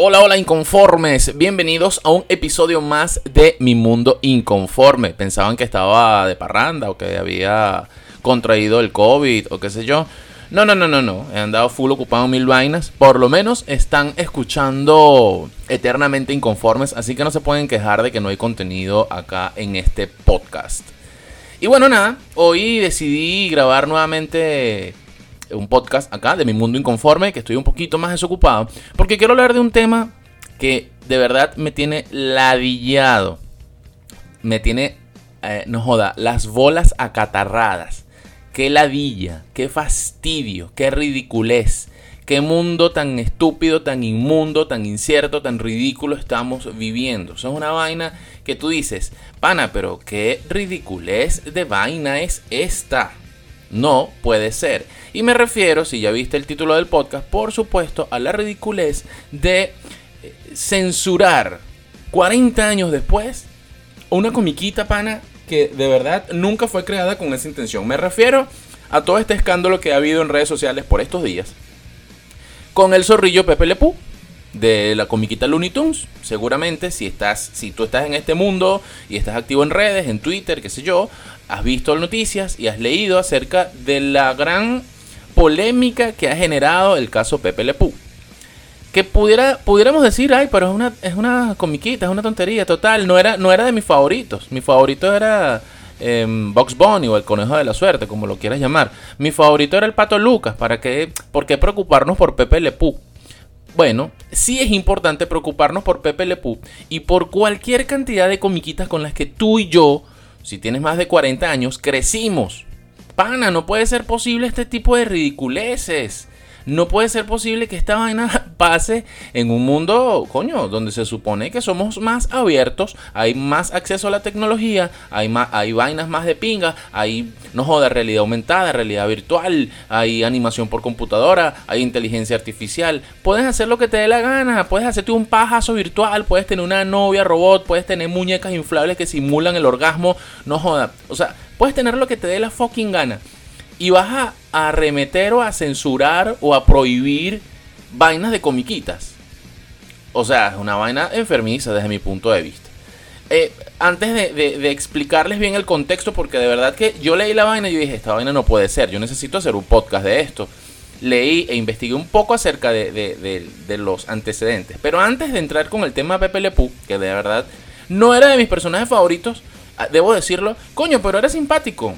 Hola, hola inconformes, bienvenidos a un episodio más de Mi Mundo Inconforme. Pensaban que estaba de parranda o que había contraído el COVID o qué sé yo. No, no, no, no, no. He andado full ocupado mil vainas. Por lo menos están escuchando eternamente inconformes, así que no se pueden quejar de que no hay contenido acá en este podcast. Y bueno, nada, hoy decidí grabar nuevamente un podcast acá de mi mundo inconforme, que estoy un poquito más desocupado, porque quiero hablar de un tema que de verdad me tiene ladillado. Me tiene, eh, no joda, las bolas acatarradas. Qué ladilla, qué fastidio, qué ridiculez. Qué mundo tan estúpido, tan inmundo, tan incierto, tan ridículo estamos viviendo. Eso es una vaina que tú dices, pana, pero qué ridiculez de vaina es esta. No puede ser. Y me refiero, si ya viste el título del podcast, por supuesto, a la ridiculez de eh, censurar 40 años después una comiquita pana que de verdad nunca fue creada con esa intención. Me refiero a todo este escándalo que ha habido en redes sociales por estos días con el zorrillo Pepe Lepú de la comiquita Looney Tunes. Seguramente si estás si tú estás en este mundo y estás activo en redes, en Twitter, qué sé yo, has visto noticias y has leído acerca de la gran polémica que ha generado el caso Pepe Le Que pudiera, pudiéramos decir, ay, pero es una, es una comiquita, es una tontería, total. No era, no era de mis favoritos. Mi favorito era eh, Box Bunny o el conejo de la suerte, como lo quieras llamar. Mi favorito era el pato Lucas. ¿Para qué, ¿Por qué preocuparnos por Pepe Le Bueno, sí es importante preocuparnos por Pepe Le y por cualquier cantidad de comiquitas con las que tú y yo si tienes más de 40 años, crecimos. Pana, no puede ser posible este tipo de ridiculeces. No puede ser posible que esta vaina pase en un mundo, coño, donde se supone que somos más abiertos, hay más acceso a la tecnología, hay, más, hay vainas más de pinga, hay, no joda, realidad aumentada, realidad virtual, hay animación por computadora, hay inteligencia artificial. Puedes hacer lo que te dé la gana, puedes hacerte un pajazo virtual, puedes tener una novia robot, puedes tener muñecas inflables que simulan el orgasmo, no joda. O sea, puedes tener lo que te dé la fucking gana y vas a, arremeter o a censurar o a prohibir vainas de comiquitas. O sea, es una vaina enfermiza desde mi punto de vista. Eh, antes de, explicarles bien el contexto, porque de verdad que yo leí la vaina y yo dije, esta vaina no puede ser, yo necesito hacer un podcast de esto. Leí e investigué un poco acerca de, los antecedentes. Pero antes de entrar con el tema Pepe Le que de verdad no era de mis personajes favoritos, ah, debo decirlo, coño, pero era simpático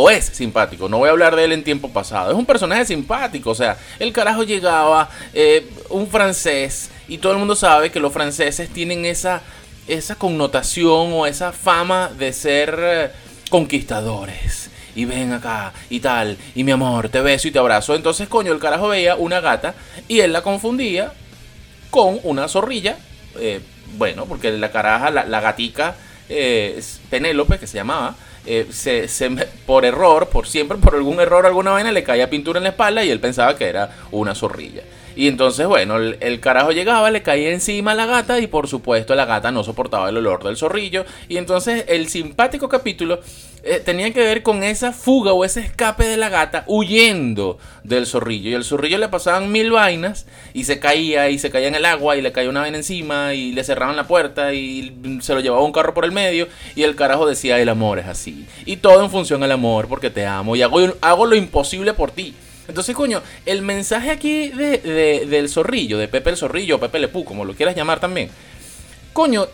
o es simpático, no voy a hablar de él en tiempo pasado, es un personaje simpático, o sea, el carajo llegaba, eh, un francés, y todo el mundo sabe que los franceses tienen esa, esa connotación o esa fama de ser eh, conquistadores. Y ven acá y tal, y mi amor, te beso y te abrazo. Entonces, coño, el carajo veía una gata y él la confundía con una zorrilla. Eh, bueno, porque la caraja, la, la gatica, Penélope, que se llamaba, eh, se, por error, por siempre, por algún error, alguna vaina, le caía pintura en la espalda y él pensaba que era una zorrilla. Y entonces, bueno, el, carajo llegaba, le caía encima a la gata y por supuesto la gata no soportaba el olor del zorrillo. Y entonces el simpático capítulo eh, tenía que ver con esa fuga o ese escape de la gata huyendo del zorrillo. Y el zorrillo le pasaban mil vainas y se caía y se caía en el agua y le caía una vaina encima y le cerraban la puerta y se lo llevaba un carro por el medio. Y el carajo decía, el amor es así. Y todo en función al amor porque te amo y hago, hago lo imposible por ti. Entonces, coño, el mensaje aquí de, del zorrillo, de Pepe el zorrillo, o Pepe Lepú, como lo quieras llamar también, coño,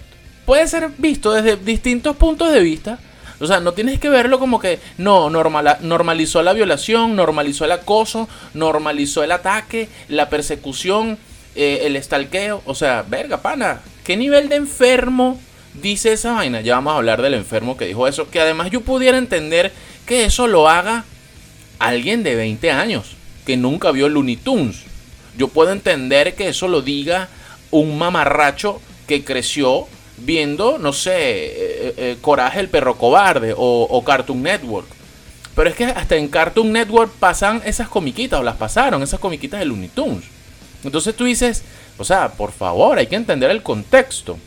puede ser visto desde distintos puntos de vista. O sea, no tienes que verlo como que no, normalizó la violación, normalizó el acoso, normalizó el ataque, la persecución, eh, el estalqueo. O sea, verga, pana, ¿qué nivel de enfermo dice esa vaina? Ya vamos a hablar del enfermo que dijo eso. Que además yo pudiera entender que eso lo haga alguien de 20 años que nunca vio Looney Tunes. Yo puedo entender que eso lo diga un mamarracho que creció viendo, no sé, eh, eh, Coraje el perro cobarde o, o, Cartoon Network. Pero es que hasta en Cartoon Network pasan esas comiquitas, o las pasaron, esas comiquitas de Looney Tunes. Entonces tú dices, o sea, por favor, hay que entender el contexto.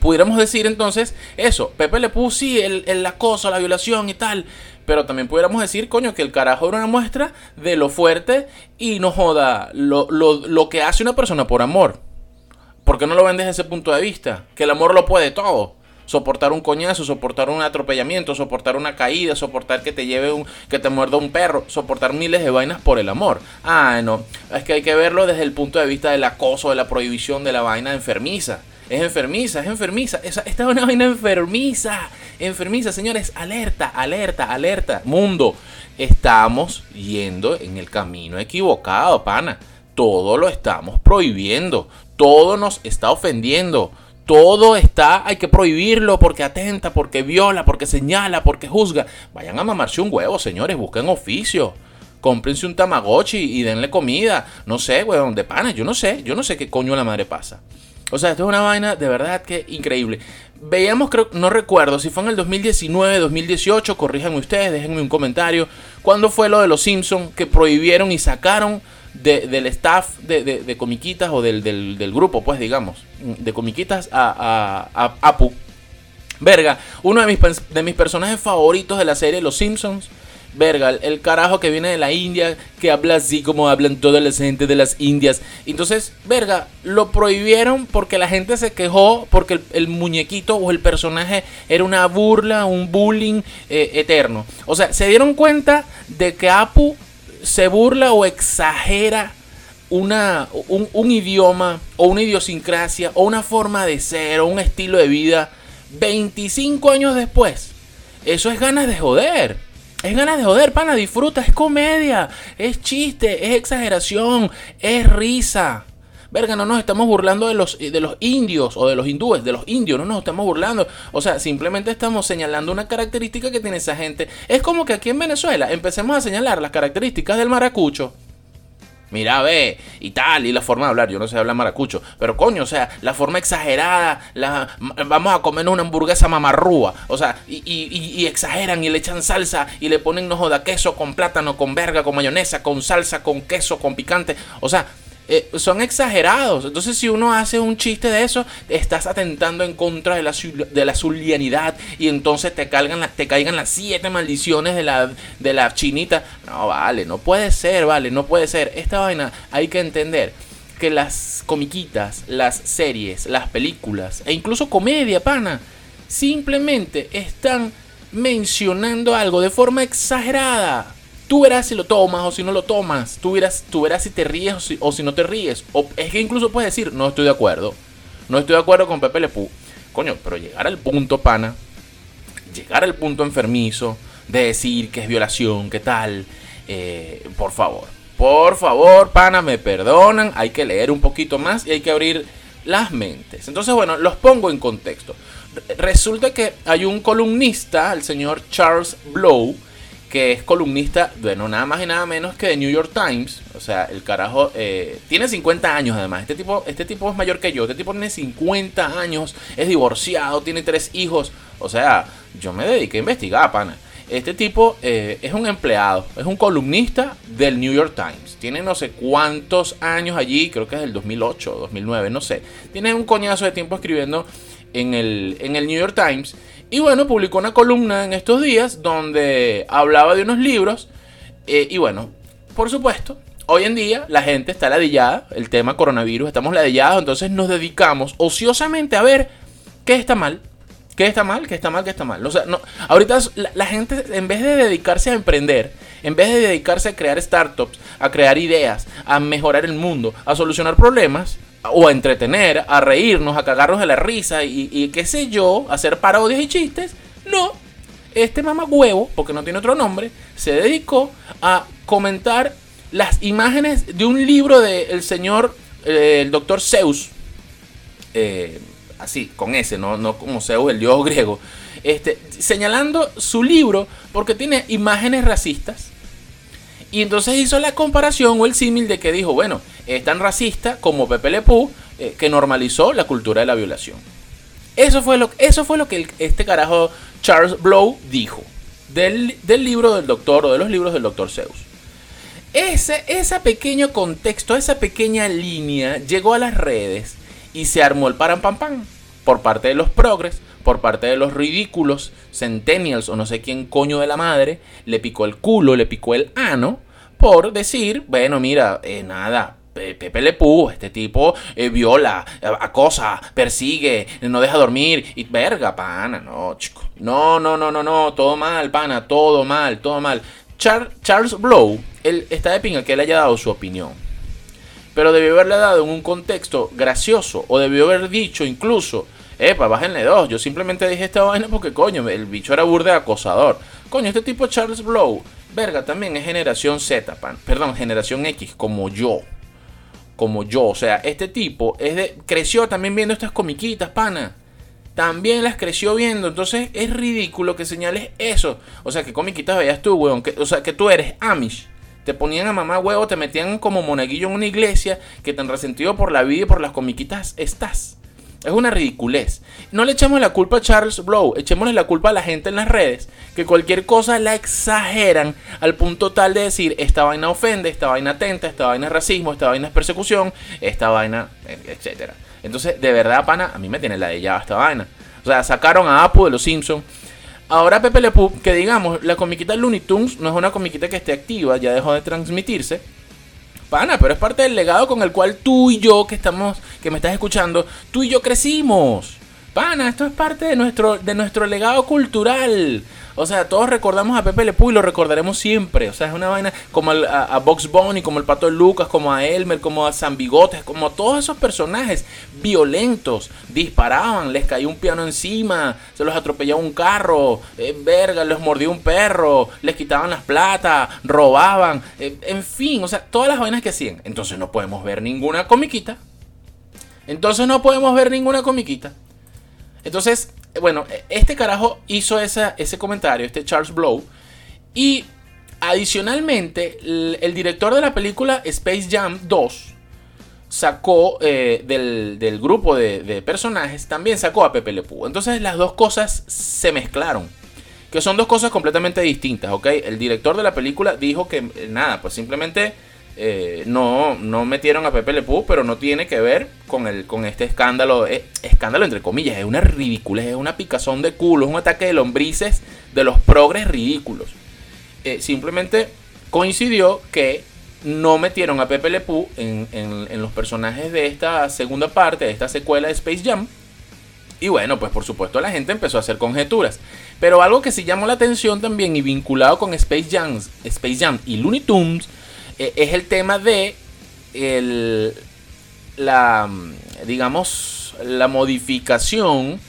Pudiéramos decir entonces eso, Pepe le puso sí, el, el acoso, la violación y tal. Pero también pudiéramos decir, coño, que el carajo era una muestra de lo fuerte y no joda lo, lo, lo que hace una persona por amor. ¿Por qué no lo ven desde ese punto de vista? Que el amor lo puede todo. Soportar un coñazo, soportar un atropellamiento, soportar una caída, soportar que te lleve un, que te muerda un perro, soportar miles de vainas por el amor. Ah, no. Es que hay que verlo desde el punto de vista del acoso, de la prohibición de la vaina enfermiza. Es enfermiza, es enfermiza. Esta es una vaina enfermiza. Enfermiza, señores. Alerta, alerta, alerta. Mundo. Estamos yendo en el camino equivocado, pana. Todo lo estamos prohibiendo. Todo nos está ofendiendo. Todo está, hay que prohibirlo porque atenta, porque viola, porque señala, porque juzga. Vayan a mamarse un huevo, señores, busquen oficio. Cómprense un tamagotchi y denle comida. No sé, weón, de pana, yo no sé, yo no sé qué coño la madre pasa. O sea, esto es una vaina de verdad que increíble. Veíamos, creo, no recuerdo si fue en el 2019, 2018, corríjanme ustedes, déjenme un comentario. ¿Cuándo fue lo de los Simpsons que prohibieron y sacaron del staff de, comiquitas o del, grupo, pues digamos, de comiquitas a, Apu. Verga, uno de mis, de mis personajes favoritos de la serie Los Simpsons. Verga, el, carajo que viene de la India, que habla así como hablan toda la gente de las Indias. Entonces, verga, lo prohibieron porque la gente se quejó, porque el, muñequito o el personaje era una burla, un bullying eh, eterno. O sea, se dieron cuenta de que Apu se burla o exagera una, un, idioma o una idiosincrasia o una forma de ser o un estilo de vida 25 años después. Eso es ganas de joder. Es ganas de joder, pana, disfruta, es comedia, es chiste, es exageración, es risa. Verga, no nos estamos burlando de los, de los indios o de los hindúes, de los indios, no nos estamos burlando. O sea, simplemente estamos señalando una característica que tiene esa gente. Es como que aquí en Venezuela empecemos a señalar las características del maracucho. Mira, ve, y tal, y la forma de hablar, yo no sé hablar maracucho, pero coño, o sea, la forma exagerada, la, vamos a comer una hamburguesa mamarrúa, o sea, y, y, exageran y le echan salsa y le ponen, no joda, queso con plátano, con verga, con mayonesa, con salsa, con queso, con picante, o sea, eh, son exagerados. Entonces, si uno hace un chiste de eso, estás atentando en contra de la, de la zulianidad y entonces te, te caigan las siete maldiciones de la, de la chinita. No, vale, no puede ser, vale, no puede ser. Esta vaina hay que entender que las comiquitas, las series, las películas e incluso comedia, pana, simplemente están mencionando algo de forma exagerada. Tú verás si lo tomas o si no lo tomas. Tú verás, tú verás si te ríes o si, no te ríes. O es que incluso puedes decir, no estoy de acuerdo. No estoy de acuerdo con Pepe Lepú. Coño, pero llegar al punto, pana. Llegar al punto enfermizo de decir que es violación, que tal. Eh, por favor. Por favor, pana, me perdonan. Hay que leer un poquito más y hay que abrir las mentes. Entonces, bueno, los pongo en contexto. Resulta que hay un columnista, el señor Charles Blow, que es columnista, bueno, nada más y nada menos que de New York Times. O sea, el carajo eh, tiene 50 años además. Este tipo, este tipo es mayor que yo. Este tipo tiene 50 años, es divorciado, tiene tres hijos. O sea, yo me dediqué a investigar, pana. Este tipo eh, es un empleado, es un columnista del New York Times. Tiene no sé cuántos años allí, creo que es del 2008, 2009, no sé. Tiene un coñazo de tiempo escribiendo en el, en el New York Times. Y bueno, publicó una columna en estos días donde hablaba de unos libros. Eh, y bueno, por supuesto, hoy en día la gente está ladillada, el tema coronavirus, estamos ladillados, entonces nos dedicamos ociosamente a ver qué está mal, qué está mal, qué está mal, qué está mal. O sea, ahorita la, la gente, en vez de dedicarse a emprender, en vez de dedicarse a crear startups, a crear ideas, a mejorar el mundo, a solucionar problemas, o a entretener, a reírnos, a cagarnos de la risa y, qué sé yo, hacer parodias y chistes. No, este mamagüevo, porque no tiene otro nombre, se dedicó a comentar las imágenes de un libro del señor, eh, el doctor Zeus, eh, así, con ese, no, no como Zeus, el dios griego, este, señalando su libro porque tiene imágenes racistas Y entonces hizo la comparación o el símil de que dijo, bueno, es tan racista como Pepe Le Pew, eh, que normalizó la cultura de la violación. Eso fue lo, eso fue lo que este carajo Charles Blow dijo del, libro del doctor o de los libros del doctor Zeus. Ese, ese pequeño contexto, esa pequeña línea llegó a las redes y se armó el param pam pam por parte de los progres, por parte de los ridículos, centennials o no sé quién coño de la madre, le picó el culo, le picó el ano, por decir, bueno, mira, eh, nada, Pepe Le este tipo eh, viola, acosa, persigue, no deja dormir y verga, pana, no, chico. No, no, no, no, no, todo mal, pana, todo mal, todo mal. Charles Blow, él está de pinga que él haya dado su opinión. Pero debió haberle dado en un contexto gracioso o debió haber dicho incluso, epa, bájenle dos, yo simplemente dije esta vaina porque coño, el bicho era burde acosador. Coño, este tipo Charles Blow, verga, también es generación Z, pan, perdón, generación X, como yo como yo. O sea, este tipo es de, creció también viendo estas comiquitas, pana. También las creció viendo. Entonces es ridículo que señales eso. O sea, que comiquitas veías tú, weón. o sea, que tú eres Amish. Te ponían a mamá huevo, te metían como monaguillo en una iglesia. Que tan resentido por la vida y por las comiquitas estás. Es una ridiculez. No le echemos la culpa a Charles Blow, echémosle la culpa a la gente en las redes, que cualquier cosa la exageran al punto tal de decir, esta vaina ofende, esta vaina atenta, esta vaina es racismo, esta vaina es persecución, esta vaina, etc. Entonces, de verdad, pana, a mí me tiene la de esta vaina. O sea, sacaron a Apu de los Simpsons. Ahora Pepe Le que digamos, la comiquita Looney Tunes no es una comiquita que esté activa, ya dejó de transmitirse. Pana, pero es parte del legado con el cual tú y yo que estamos, que me estás escuchando, tú y yo crecimos. Pana, esto es parte de nuestro, de nuestro legado cultural. O sea, todos recordamos a Pepe Le Pew y lo recordaremos siempre. O sea, es una vaina como a, a, Box Bunny, como el Pato Lucas, como a Elmer, como a San Bigotes, como todos esos personajes violentos. Disparaban, les caía un piano encima, se los atropellaba un carro, eh, verga, les mordió un perro, les quitaban las plata, robaban, eh, en fin, o sea, todas las vainas que hacían. Entonces no podemos ver ninguna comiquita. Entonces no podemos ver ninguna comiquita. Entonces, bueno, este carajo hizo ese comentario, este Charles Blow. Y adicionalmente, el, director de la película Space Jam 2 sacó eh, del, grupo de, personajes, también sacó a Pepe Le Pew. Entonces las dos cosas se mezclaron. Que son dos cosas completamente distintas, ¿ok? El director de la película dijo que eh, nada, pues simplemente eh, no, no metieron a Pepe Le Pew, pero no tiene que ver con, el, con este escándalo, eh, escándalo entre comillas, es una ridícula, es una picazón de culo, es un ataque de lombrices de los progres ridículos. Eh, simplemente coincidió que no metieron a Pepe Le Pew en, en, los personajes de esta segunda parte, de esta secuela de Space Jam. Y bueno, pues por supuesto la gente empezó a hacer conjeturas. Pero algo que sí llamó la atención también y vinculado con Space Jam, Space Jam y Looney Tunes e, es el tema de la, digamos, la modificación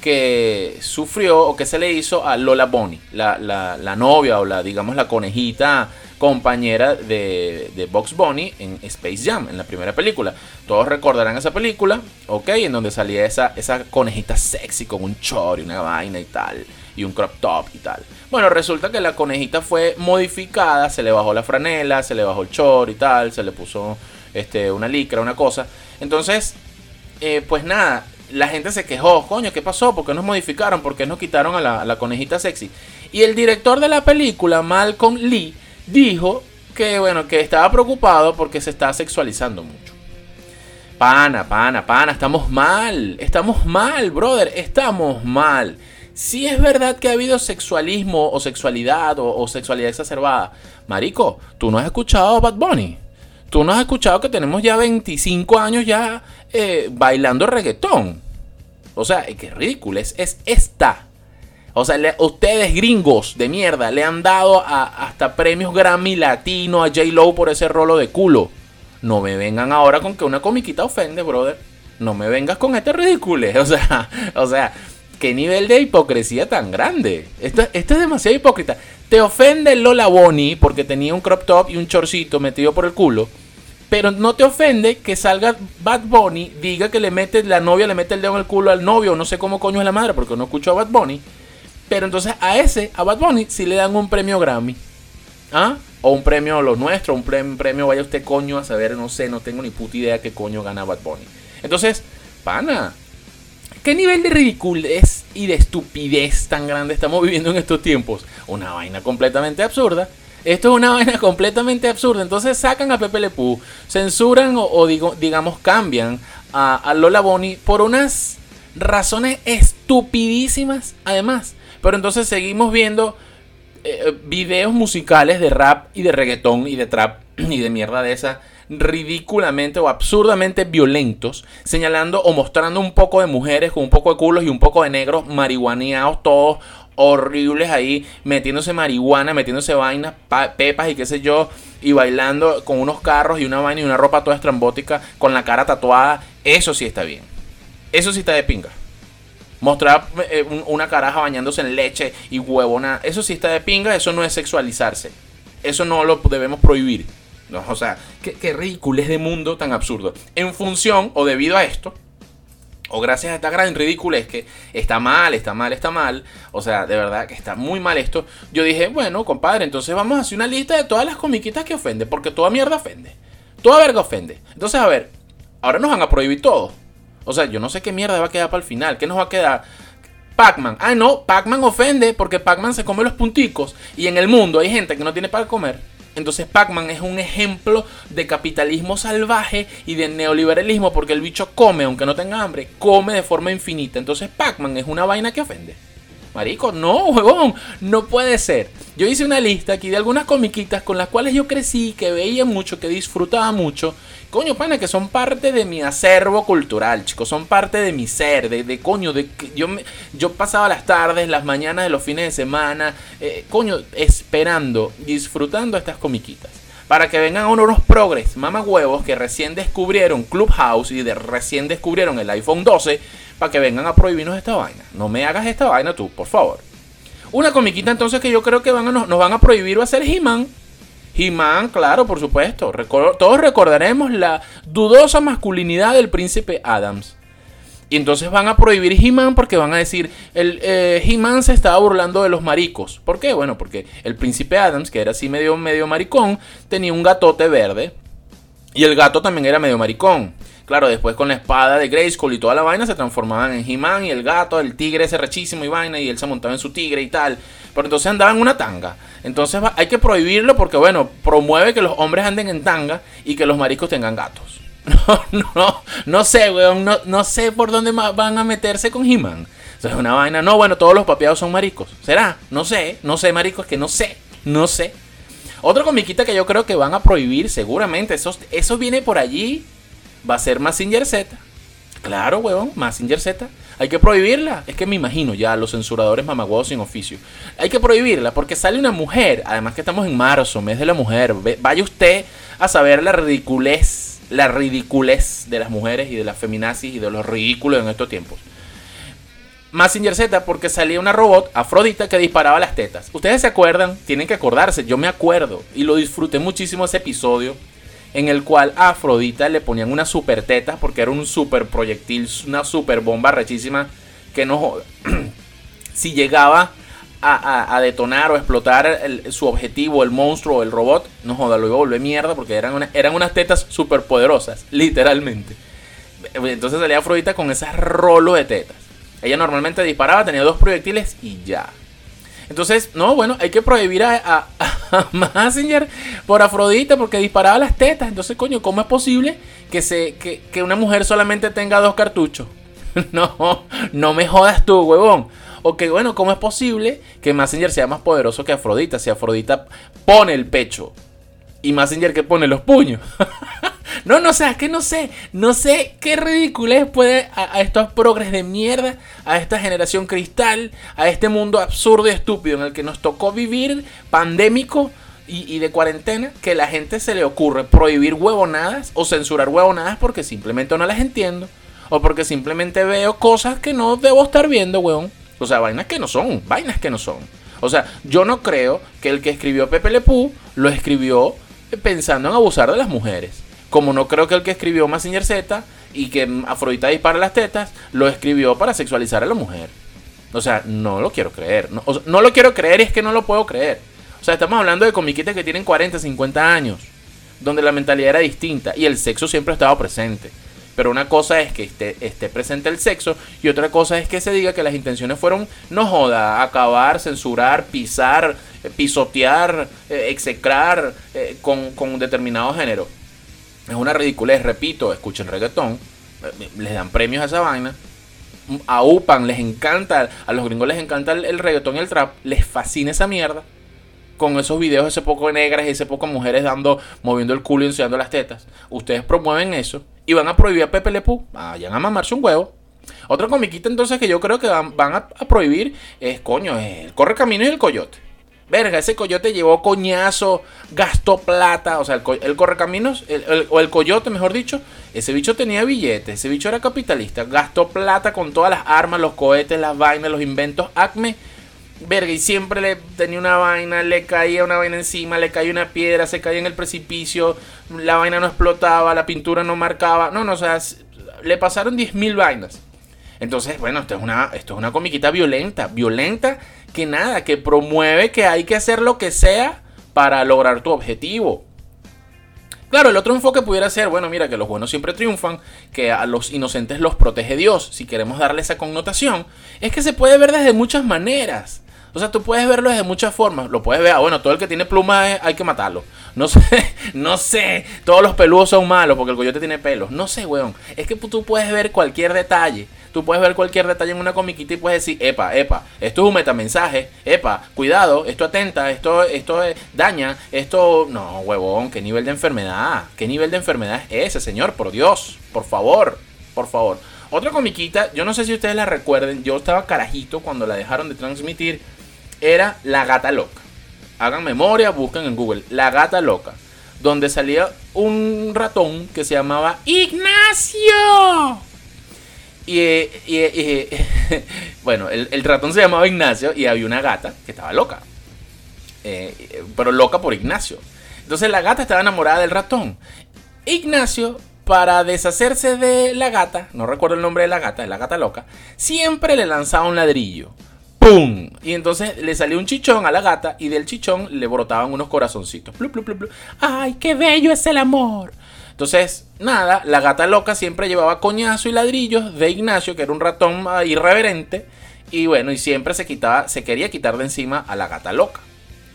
que sufrió o que se le hizo a Lola Bonnie, la, novia o la, digamos, la conejita compañera de, de Box Bunny en Space Jam, en la primera película. Todos recordarán esa película, ok, en donde salía esa, esa conejita sexy con un chor y una vaina y tal, y un crop top y tal. Bueno, resulta que la conejita fue modificada, se le bajó la franela, se le bajó el chor y tal, se le puso este, una licra, una cosa. Entonces, eh, pues nada, la gente se quejó, coño, ¿qué pasó? ¿Por qué nos modificaron? ¿Por qué nos quitaron a la, a la conejita sexy? Y el director de la película, Malcolm Lee, dijo que, bueno, que estaba preocupado porque se está sexualizando mucho. Pana, pana, pana, estamos mal, estamos mal, brother, estamos mal. Si es verdad que ha habido sexualismo o sexualidad o, sexualidad exacerbada, Marico, tú no has escuchado a Bad Bunny. Tú no has escuchado que tenemos ya 25 años ya eh, bailando reggaetón. O sea, qué ridículo es, esta. O sea, ustedes gringos de mierda le han dado hasta premios Grammy Latino a J. Lo por ese rolo de culo. No me vengan ahora con que una comiquita ofende, brother. No me vengas con este ridículo. O sea, o sea, qué nivel de hipocresía tan grande. Esto, es demasiado hipócrita. Te ofende Lola Bonnie porque tenía un crop top y un chorcito metido por el culo. Pero no te ofende que salga Bad Bunny, diga que le mete, la novia le mete el dedo en el culo al novio, no sé cómo coño es la madre, porque no escucho a Bad Bunny. Pero entonces a ese, a Bad Bunny, sí le dan un premio Grammy. ¿Ah? o un premio lo nuestro, un premio, premio vaya usted coño a saber, no sé, no tengo ni puta idea qué coño gana Bad Bunny. Entonces, pana, ¿qué nivel de ridiculez y de estupidez tan grande estamos viviendo en estos tiempos? Una vaina completamente absurda. Esto es una vaina completamente absurda. Entonces sacan a Pepe Le Pew, censuran o, digo, digamos cambian a, Lola Bonnie por unas razones estupidísimas además. Pero entonces seguimos viendo eh, videos musicales de rap y de reggaetón y de trap y de mierda de esa ridículamente o absurdamente violentos, señalando o mostrando un poco de mujeres con un poco de culos y un poco de negros marihuaneados, todos horribles ahí, metiéndose marihuana, metiéndose vainas, pepas y qué sé yo, y bailando con unos carros y una vaina y una ropa toda estrambótica, con la cara tatuada. Eso sí está bien. Eso sí está de pinga. Mostrar eh, una caraja bañándose en leche y huevona, eso sí está de pinga, eso no es sexualizarse. Eso no lo debemos prohibir. No, o sea, qué, qué es de mundo tan absurdo. En función o debido a esto, o gracias a esta gran ridiculez que está mal, está mal, está mal, o sea, de verdad que está muy mal esto, yo dije, bueno, compadre, entonces vamos a hacer una lista de todas las comiquitas que ofenden, porque toda mierda ofende, toda verga ofende. Entonces, a ver, ahora nos van a prohibir todo. O sea, yo no sé qué mierda va a quedar para el final. ¿Qué nos va a quedar? Pac-Man. Ah, no, Pac-Man ofende porque Pac-Man se come los punticos. Y en el mundo hay gente que no tiene para comer. Entonces Pac-Man es un ejemplo de capitalismo salvaje y de neoliberalismo porque el bicho come, aunque no tenga hambre, come de forma infinita. Entonces Pac-Man es una vaina que ofende. Marico, no, huevón, no puede ser. Yo hice una lista aquí de algunas comiquitas con las cuales yo crecí, que veía mucho, que disfrutaba mucho coño, pana, que son parte de mi acervo cultural, chicos, son parte de mi ser, de, coño, de yo, me, yo pasaba las tardes, las mañanas de los fines de semana, eh, coño, esperando, disfrutando estas comiquitas. Para que vengan unos progres, mamá huevos, que recién descubrieron Clubhouse y de recién descubrieron el iPhone 12, para que vengan a prohibirnos esta vaina. No me hagas esta vaina tú, por favor. Una comiquita entonces que yo creo que van a, nos, nos van a prohibir va a ser He-Man. He-Man, claro, por supuesto. todos recordaremos la dudosa masculinidad del príncipe Adams. Y entonces van a prohibir He-Man porque van a decir, el eh, He-Man se estaba burlando de los maricos. ¿Por qué? Bueno, porque el príncipe Adams, que era así medio, medio maricón, tenía un gatote verde. Y el gato también era medio maricón. Claro, después con la espada de Grayskull y toda la vaina se transformaban en He-Man y el gato, el tigre ese rechísimo y vaina y él se montaba en su tigre y tal. Pero entonces andaba en una tanga. Entonces hay que prohibirlo porque, bueno, promueve que los hombres anden en tanga y que los maricos tengan gatos. No, no, no sé, weón, no, no sé por dónde van a meterse con He-Man. es una vaina. No, bueno, todos los papeados son maricos. ¿Será? No sé, no sé, maricos, que no sé, no sé. Otra comiquita que yo creo que van a prohibir seguramente, eso, eso viene por allí va a ser Massinger Z. Claro, huevón, Massinger Z. Hay que prohibirla. Es que me imagino ya los censuradores mamagüeos sin oficio. Hay que prohibirla porque sale una mujer. Además que estamos en marzo, mes de la mujer. Vaya usted a saber la ridiculez, la ridiculez de las mujeres y de las feminazis y de los ridículos en estos tiempos. Massinger Z porque salía una robot, Afrodita, que disparaba las tetas. Ustedes se acuerdan, tienen que acordarse, yo me acuerdo y lo disfruté muchísimo ese episodio en el cual a Afrodita le ponían una super teta porque era un super proyectil, una super bomba rechísima que no si llegaba a, detonar o explotar su objetivo, el monstruo o el robot, no joda, lo iba a volver mierda porque eran, eran unas tetas super poderosas, literalmente. Entonces salía Afrodita con ese rolo de tetas. Ella normalmente disparaba, tenía dos proyectiles y ya. Entonces, no, bueno, hay que prohibir a, a, por Afrodita porque disparaba las tetas. Entonces, coño, ¿cómo es posible que, se, que, una mujer solamente tenga dos cartuchos? no, no me jodas tú, huevón. O que, bueno, ¿cómo es posible que Messenger sea más poderoso que Afrodita? Si Afrodita pone el pecho y Messenger que pone los puños. No, no sé, es que no sé. No sé qué ridiculez puede a, estos progres de mierda, a esta generación cristal, a este mundo absurdo y estúpido en el que nos tocó vivir pandémico y, de cuarentena, que la gente se le ocurre prohibir huevonadas o censurar huevonadas porque simplemente no las entiendo. O porque simplemente veo cosas que no debo estar viendo, huevón. O sea, vainas que no son, vainas que no son. O sea, yo no creo que el que escribió Pepe Le lo escribió pensando en abusar de las mujeres. Como no creo que el que escribió Massinger Z y que Afrodita dispara las tetas, lo escribió para sexualizar a la mujer. O sea, no lo quiero creer. No, lo quiero creer y es que no lo puedo creer. O sea, estamos hablando de comiquitas que tienen 40, 50 años, donde la mentalidad era distinta y el sexo siempre ha estado presente. Pero una cosa es que esté, esté, presente el sexo y otra cosa es que se diga que las intenciones fueron, no joda, acabar, censurar, pisar, pisotear, eh, execrar eh, con, con determinado género. Es una ridiculez, repito, escuchen reggaetón, les dan premios a esa vaina, a UPAN les encanta, a los gringos les encanta el, reggaetón y el trap, les fascina esa mierda. Con esos videos, ese poco negras y ese poco mujeres dando, moviendo el culo y enseñando las tetas. Ustedes promueven eso y van a prohibir a Pepe Le Vayan a mamarse un huevo. Otra comiquita entonces que yo creo que van, a, prohibir es, coño, el Corre Camino y el Coyote. Verga, ese coyote llevó coñazo, gastó plata, o sea, el, el correcaminos, o el coyote, mejor dicho, ese bicho tenía billetes, ese bicho era capitalista, gastó plata con todas las armas, los cohetes, las vainas, los inventos, Acme, verga, y siempre le tenía una vaina, le caía una vaina encima, le caía una piedra, se caía en el precipicio, la vaina no explotaba, la pintura no marcaba, no, no, o sea, le pasaron 10.000 vainas. Entonces, bueno, esto es una, esto es una comiquita violenta, violenta que nada, que promueve que hay que hacer lo que sea para lograr tu objetivo. Claro, el otro enfoque pudiera ser, bueno, mira, que los buenos siempre triunfan, que a los inocentes los protege Dios, si queremos darle esa connotación, es que se puede ver desde muchas maneras. O sea, tú puedes verlo desde muchas formas. Lo puedes ver, ah, bueno, todo el que tiene plumas hay que matarlo. No sé, no sé, todos los peludos son malos porque el coyote tiene pelos. No sé, weón. Es que tú puedes ver cualquier detalle tú puedes ver cualquier detalle en una comiquita y puedes decir, epa, epa, esto es un metamensaje, epa, cuidado, esto atenta, esto, esto daña, esto... No, huevón, ¿qué nivel de enfermedad? ¿Qué nivel de enfermedad es ese, señor? Por Dios, por favor, por favor. Otra comiquita, yo no sé si ustedes la recuerden, yo estaba carajito cuando la dejaron de transmitir, era La Gata Loca. Hagan memoria, busquen en Google, La Gata Loca donde salía un ratón que se llamaba Ignacio. Y, bueno, el, ratón se llamaba Ignacio y había una gata que estaba loca. Eh, pero loca por Ignacio. Entonces la gata estaba enamorada del ratón. Ignacio, para deshacerse de la gata, no recuerdo el nombre de la gata, de la gata loca, siempre le lanzaba un ladrillo. ¡Pum! Y entonces le salió un chichón a la gata y del chichón le brotaban unos corazoncitos. ¡Ay, qué bello es el amor! Entonces, nada, la gata loca siempre llevaba coñazo y ladrillos de Ignacio, que era un ratón irreverente. Y bueno, y siempre se quitaba, se quería quitar de encima a la gata loca.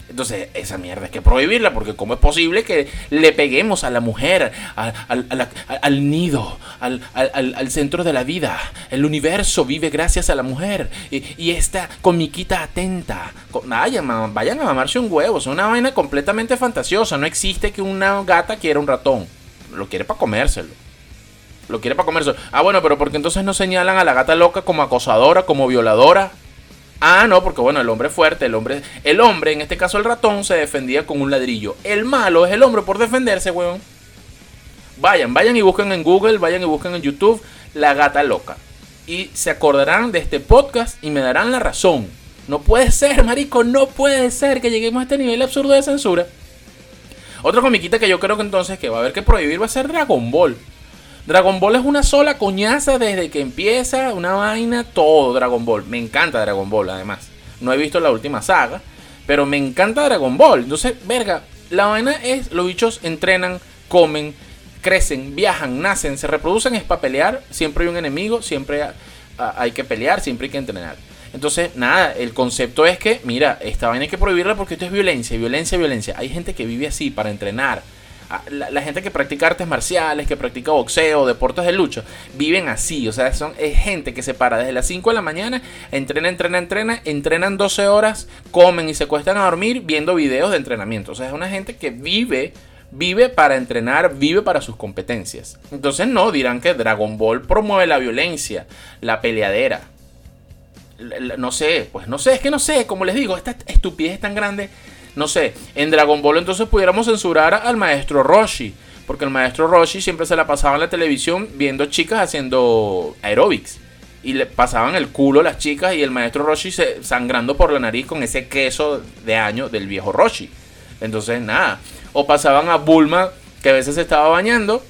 Entonces, esa mierda hay que prohibirla, porque ¿cómo es posible que le peguemos a la mujer, al, nido, al, centro de la vida? El universo vive gracias a la mujer. Y, esta comiquita atenta. Vayan, vayan a mamarse un huevo. Es una vaina completamente fantasiosa. No existe que una gata quiera un ratón lo quiere para comérselo. Lo quiere para comérselo. Ah, bueno, pero porque entonces no señalan a la gata loca como acosadora, como violadora? Ah, no, porque bueno, el hombre fuerte, el hombre, el hombre, en este caso el ratón, se defendía con un ladrillo. El malo es el hombre por defenderse, weón. Vayan, vayan y busquen en Google, vayan y busquen en YouTube la gata loca. Y se acordarán de este podcast y me darán la razón. No puede ser, marico, no puede ser que lleguemos a este nivel absurdo de censura. Otra comiquita que yo creo que entonces que va a haber que prohibir va a ser Dragon Ball. Dragon Ball es una sola coñaza desde que empieza una vaina, todo Dragon Ball. Me encanta Dragon Ball, además. No he visto la última saga, pero me encanta Dragon Ball. Entonces, verga, la vaina es, los bichos entrenan, comen, crecen, viajan, nacen, se reproducen, es para pelear. Siempre hay un enemigo, siempre hay que pelear, siempre hay que entrenar. Entonces, nada, el concepto es que, mira, esta vaina hay que prohibirla porque esto es violencia, violencia, violencia. Hay gente que vive así para entrenar. Ah, la, gente que practica artes marciales, que practica boxeo, deportes de lucha, viven así. O sea, son es gente que se para desde las 5 de la mañana, entrena, entrena, entrena, entrenan 12 horas, comen y se cuestan a dormir viendo videos de entrenamiento. O sea, es una gente que vive vive para entrenar, vive para sus competencias. Entonces no dirán que Dragon Ball promueve la violencia, la peleadera no sé, pues no sé, es que no sé, como les digo, esta estupidez es tan grande. No sé, en Dragon Ball entonces pudiéramos censurar al maestro Roshi. Porque el maestro Roshi siempre se la pasaba en la televisión viendo chicas haciendo aerobics. Y le pasaban el culo a las chicas y el maestro Roshi se, sangrando por la nariz con ese queso de año del viejo Roshi. Entonces, nada. O pasaban a Bulma, que a veces se estaba bañando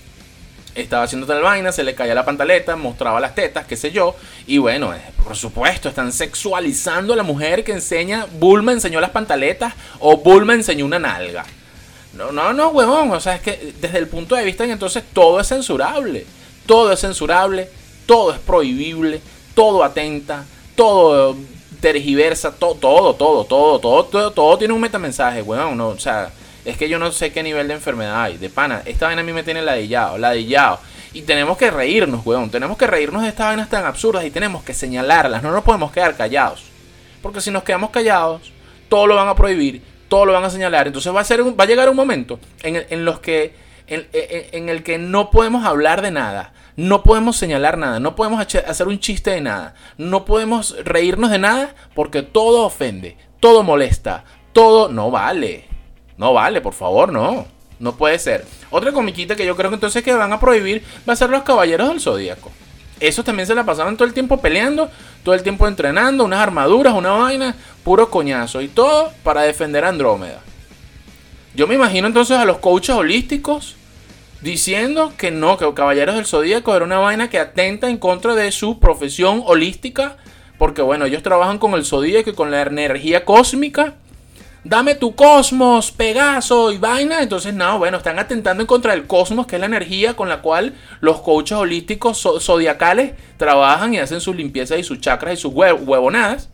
estaba haciendo tal vaina, se le caía la pantaleta, mostraba las tetas, qué sé yo. Y bueno, eh, por supuesto, están sexualizando a la mujer que enseña, Bulma enseñó las pantaletas o Bulma enseñó una nalga. No, no, no, huevón. O sea, es que desde el punto de vista, entonces todo es censurable. Todo es censurable, todo es prohibible, todo atenta, todo tergiversa, todo, todo, todo, todo, todo, todo, todo tiene un metamensaje, huevón. No, o sea, es que yo no sé qué nivel de enfermedad hay. De pana, esta vaina a mí me tiene ladillado, ladillado. Y tenemos que reírnos, weón. Tenemos que reírnos de estas vainas tan absurdas y tenemos que señalarlas. No nos podemos quedar callados. Porque si nos quedamos callados, todo lo van a prohibir, todo lo van a señalar. Entonces va a, ser va a llegar un momento en, en los que, en, el que no podemos hablar de nada. No podemos señalar nada, no podemos hacer un chiste de nada, no podemos reírnos de nada porque todo ofende, todo molesta, todo no vale. No vale, por favor, no. No puede ser. Otra comiquita que yo creo que entonces que van a prohibir va a ser los Caballeros del Zodíaco. Esos también se la pasaban todo el tiempo peleando, todo el tiempo entrenando, unas armaduras, una vaina, puro coñazo y todo para defender a Andrómeda. Yo me imagino entonces a los coaches holísticos diciendo que no, que Caballeros del Zodíaco era una vaina que atenta en contra de su profesión holística, porque bueno, ellos trabajan con el zodíaco y con la energía cósmica dame tu cosmos, Pegaso y vaina. Entonces, no, bueno, están atentando en contra del cosmos, que es la energía con la cual los coaches holísticos zodiacales trabajan y hacen sus limpiezas y sus chakras y sus huevonadas.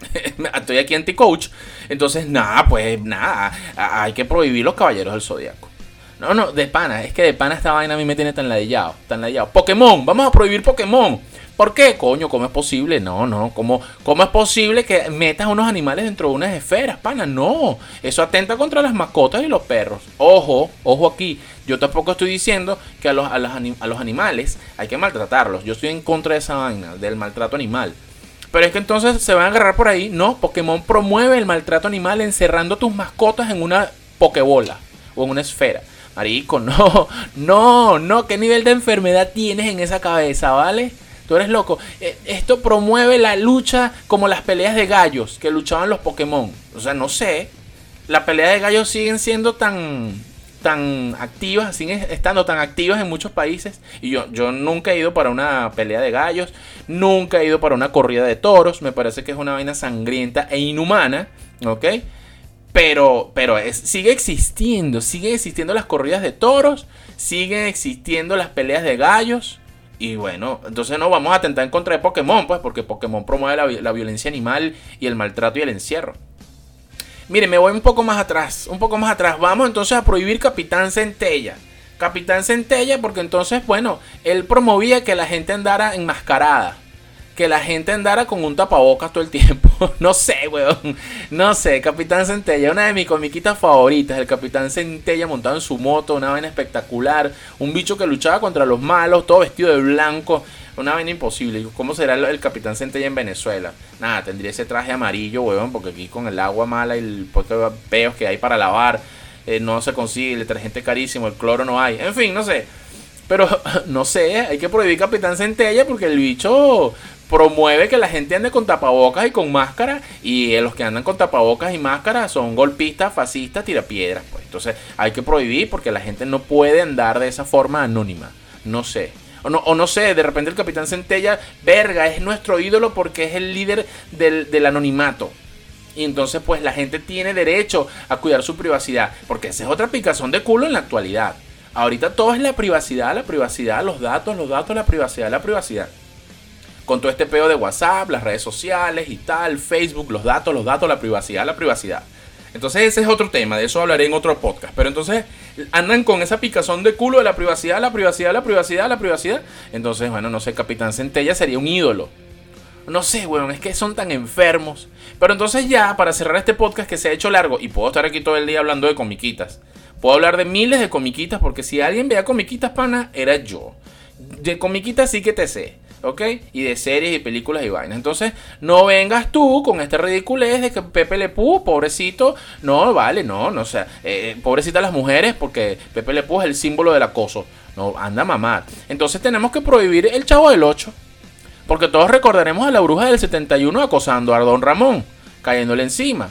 Estoy aquí anti-coach. Entonces, nada, pues nada, hay que prohibir los caballeros del zodiaco. No, no, de pana, es que de pana esta vaina a mí me tiene tan ladillado, tan ladillado. Pokémon, vamos a prohibir Pokémon. ¿Por qué? Coño, ¿cómo es posible? No, no. ¿Cómo, ¿Cómo es posible que metas unos animales dentro de unas esferas, pana? No. Eso atenta contra las mascotas y los perros. Ojo, ojo aquí. Yo tampoco estoy diciendo que a los, a los, a los animales hay que maltratarlos. Yo estoy en contra de esa vaina, del maltrato animal. Pero es que entonces se van a agarrar por ahí. No, Pokémon promueve el maltrato animal encerrando tus mascotas en una pokebola o en una esfera. Marico, no, no, no. ¿Qué nivel de enfermedad tienes en esa cabeza, vale? Tú eres loco. Eh, esto promueve la lucha como las peleas de gallos que luchaban los Pokémon. O sea, no sé. Las peleas de gallos siguen siendo tan tan activas, siguen estando tan activas en muchos países. Y yo, yo nunca he ido para una pelea de gallos, nunca he ido para una corrida de toros. Me parece que es una vaina sangrienta e inhumana, ¿ok? Pero, pero es, sigue existiendo, siguen existiendo las corridas de toros, siguen existiendo las peleas de gallos. Y bueno, entonces no vamos a atentar en contra de Pokémon, pues, porque Pokémon promueve la, violencia animal y el maltrato y el encierro. Mire, me voy un poco más atrás, un poco más atrás. Vamos entonces a prohibir Capitán Centella. Capitán Centella, porque entonces, bueno, él promovía que la gente andara enmascarada que la gente andara con un tapabocas todo el tiempo. no sé, weón. No sé. Capitán Centella, una de mis comiquitas favoritas. El Capitán Centella montado en su moto, una vaina espectacular. Un bicho que luchaba contra los malos, todo vestido de blanco. Una vaina imposible. ¿Cómo será el, Capitán Centella en Venezuela? Nada, tendría ese traje amarillo, weón, porque aquí con el agua mala y el poco de peos que hay para lavar, eh, no se consigue, el detergente carísimo, el cloro no hay. En fin, no sé. Pero no sé, hay que prohibir Capitán Centella porque el bicho promueve que la gente ande con tapabocas y con máscara y los que andan con tapabocas y máscara son golpistas, fascistas, tirapiedras. Pues. Entonces hay que prohibir porque la gente no puede andar de esa forma anónima. No sé. O no, o no sé, de repente el capitán Centella, verga, es nuestro ídolo porque es el líder del, del anonimato. Y entonces pues la gente tiene derecho a cuidar su privacidad. Porque esa es otra picazón de culo en la actualidad. Ahorita todo es la privacidad, la privacidad, los datos, los datos, la privacidad, la privacidad con todo este peo de WhatsApp, las redes sociales y tal, Facebook, los datos, los datos, la privacidad, la privacidad. Entonces ese es otro tema, de eso hablaré en otro podcast. Pero entonces andan con esa picazón de culo de la privacidad, la privacidad, la privacidad, la privacidad. Entonces, bueno, no sé, Capitán Centella sería un ídolo. No sé, weón, es que son tan enfermos. Pero entonces ya, para cerrar este podcast que se ha hecho largo, y puedo estar aquí todo el día hablando de comiquitas. Puedo hablar de miles de comiquitas, porque si alguien vea comiquitas, pana, era yo. De comiquitas sí que te sé. ¿Ok? Y de series y películas y vainas. Entonces, no vengas tú con esta ridiculez de que Pepe Le Pú, pobrecito, no, vale, no, no, o sea, eh, pobrecita las mujeres porque Pepe Le Pú es el símbolo del acoso. No, anda a mamar. Entonces tenemos que prohibir el chavo del 8. Porque todos recordaremos a la bruja del 71 acosando a Don Ramón, cayéndole encima.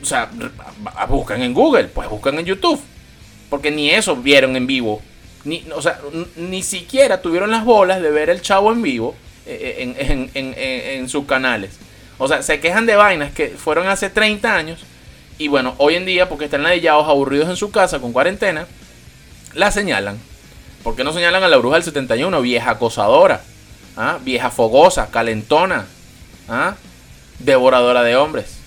O sea, buscan en Google, pues buscan en YouTube. Porque ni eso vieron en vivo Ni, o sea, ni siquiera tuvieron las bolas de ver el chavo en vivo eh, en, en, en, sus canales. O sea, se quejan de vainas que fueron hace 30 años. Y bueno, hoy en día, porque están ladillados, aburridos en su casa con cuarentena, la señalan. ¿Por qué no señalan a la bruja del 71? Vieja acosadora, ¿ah? vieja fogosa, calentona, ¿ah? devoradora de hombres.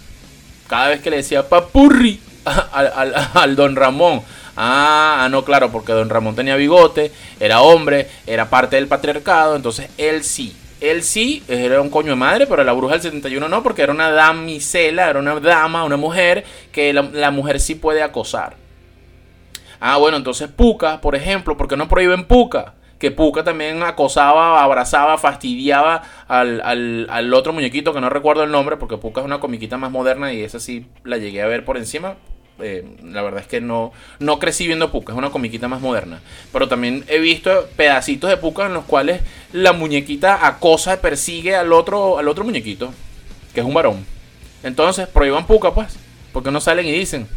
Cada vez que le decía papurri al, al don Ramón, Ah, ah, no, claro, porque don Ramón tenía bigote, era hombre, era parte del patriarcado, entonces él sí. Él sí era un coño de madre, pero la bruja del 71 no, porque era una damisela, era una dama, una mujer, que la, mujer sí puede acosar. Ah, bueno, entonces Puca, por ejemplo, ¿por qué no prohíben Puca? Que Puca también acosaba, abrazaba, fastidiaba al, al, al, otro muñequito que no recuerdo el nombre, porque Puca es una comiquita más moderna y esa sí la llegué a ver por encima. Eh, la verdad es que no, no crecí viendo Puka, es una comiquita más moderna. Pero también he visto pedacitos de Puka en los cuales la muñequita acosa persigue al otro, al otro muñequito, que es un varón. Entonces, prohíban Puka, pues, porque no salen y dicen.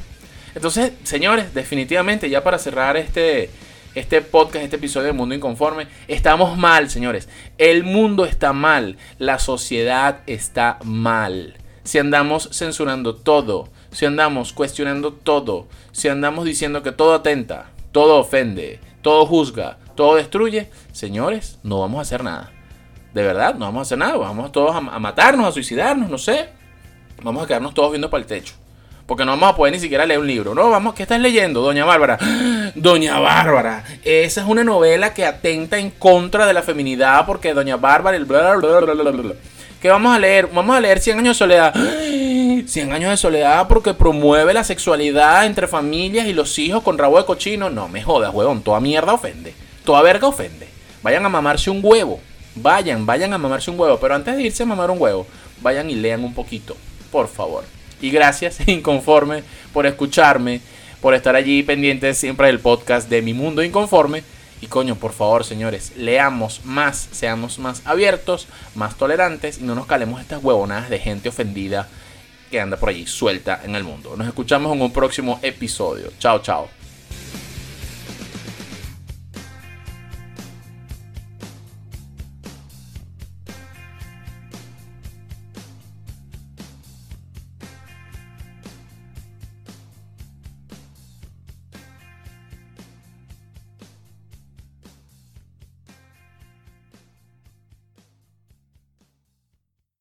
Entonces, señores, definitivamente, ya para cerrar este, este podcast, este episodio de Mundo Inconforme, estamos mal, señores. El mundo está mal, la sociedad está mal. Si andamos censurando todo, si andamos cuestionando todo, si andamos diciendo que todo atenta, todo ofende, todo juzga, todo destruye, señores, no vamos a hacer nada. De verdad, no vamos a hacer nada. Vamos todos a, matarnos, a suicidarnos, no sé. Vamos a quedarnos todos viendo para el techo. Porque no vamos a poder ni siquiera leer un libro. No, vamos, ¿qué estás leyendo, Doña Bárbara? Doña Bárbara. Esa es una novela que atenta en contra de la feminidad porque Doña Bárbara, el bla, bla, bla, bla, bla. ¿Qué vamos a leer? Vamos a leer 100 años de soledad. 100 años de soledad porque promueve la sexualidad entre familias y los hijos con rabo de cochino. No me jodas, huevón. Toda mierda ofende. Toda verga ofende. Vayan a mamarse un huevo. Vayan, vayan a mamarse un huevo. Pero antes de irse a mamar un huevo, vayan y lean un poquito. Por favor. Y gracias, Inconforme, por escucharme, por estar allí pendientes siempre del podcast de Mi Mundo Inconforme. Y coño, por favor, señores, leamos más, seamos más abiertos, más tolerantes y no nos calemos estas huevonadas de gente ofendida que anda por allí suelta en el mundo. Nos escuchamos en un próximo episodio. Chao, chao.